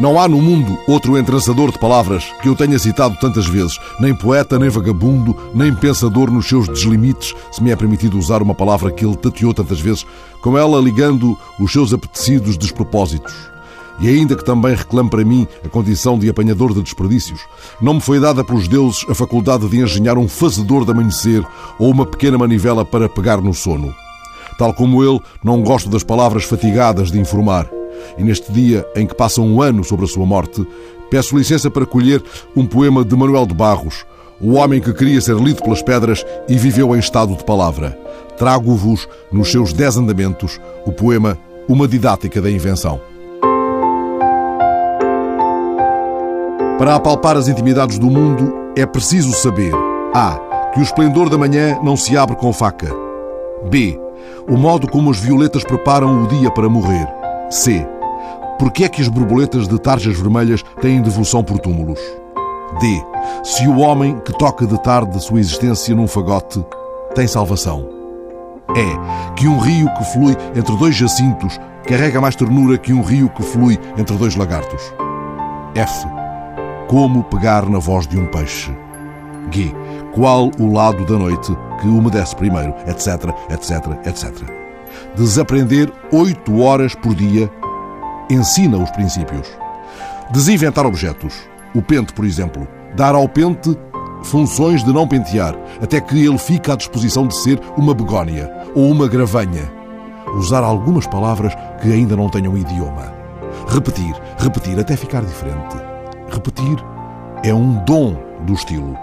Não há no mundo outro entrançador de palavras que eu tenha citado tantas vezes, nem poeta, nem vagabundo, nem pensador nos seus deslimites, se me é permitido usar uma palavra que ele tateou tantas vezes, com ela ligando os seus apetecidos despropósitos. E ainda que também reclame para mim a condição de apanhador de desperdícios, não me foi dada pelos deuses a faculdade de engenhar um fazedor de amanhecer ou uma pequena manivela para pegar no sono. Tal como ele, não gosto das palavras fatigadas de informar e neste dia em que passa um ano sobre a sua morte, peço licença para colher um poema de Manuel de Barros, o homem que queria ser lido pelas pedras e viveu em estado de palavra. Trago-vos, nos seus dez andamentos, o poema Uma Didática da Invenção. Para apalpar as intimidades do mundo, é preciso saber A. Que o esplendor da manhã não se abre com faca. B. O modo como as violetas preparam o dia para morrer. C. Porquê é que as borboletas de tarjas vermelhas têm devoção por túmulos? D. Se o homem que toca de tarde sua existência num fagote tem salvação. E. Que um rio que flui entre dois jacintos carrega mais ternura que um rio que flui entre dois lagartos. F. Como pegar na voz de um peixe. G. Qual o lado da noite que umedece primeiro, etc, etc, etc desaprender oito horas por dia ensina os princípios. Desinventar objetos. O pente, por exemplo. Dar ao pente funções de não pentear, até que ele fique à disposição de ser uma begónia ou uma gravanha. Usar algumas palavras que ainda não tenham idioma. Repetir, repetir até ficar diferente. Repetir é um dom do estilo.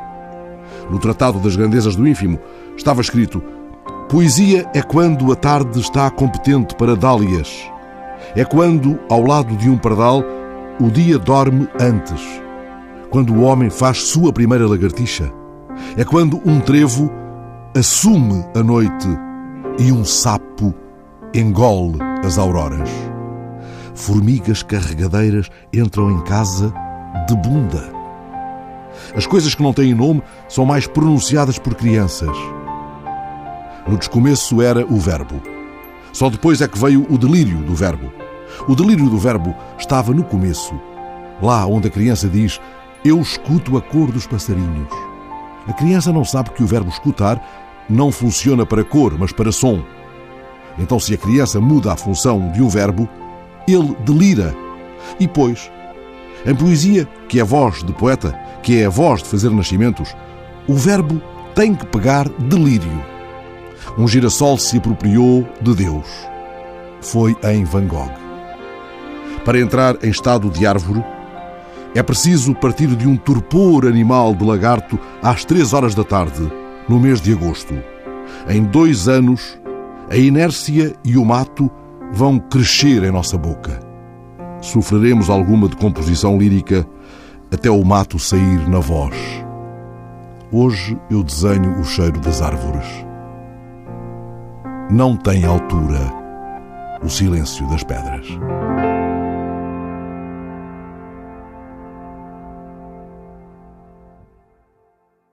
No Tratado das Grandezas do Ínfimo estava escrito Poesia é quando a tarde está competente para dálias. É quando, ao lado de um pardal, o dia dorme antes. Quando o homem faz sua primeira lagartixa. É quando um trevo assume a noite e um sapo engole as auroras. Formigas carregadeiras entram em casa de bunda. As coisas que não têm nome são mais pronunciadas por crianças. No descomeço era o verbo. Só depois é que veio o delírio do verbo. O delírio do verbo estava no começo, lá onde a criança diz: Eu escuto a cor dos passarinhos. A criança não sabe que o verbo escutar não funciona para cor, mas para som. Então, se a criança muda a função de um verbo, ele delira. E pois, em poesia, que é voz de poeta, que é a voz de fazer nascimentos, o verbo tem que pegar delírio um girassol se apropriou de Deus. Foi em Van Gogh. Para entrar em estado de árvore, é preciso partir de um torpor animal de lagarto às três horas da tarde, no mês de agosto. Em dois anos, a inércia e o mato vão crescer em nossa boca. Sofreremos alguma decomposição lírica até o mato sair na voz. Hoje eu desenho o cheiro das árvores não tem altura o silêncio das pedras.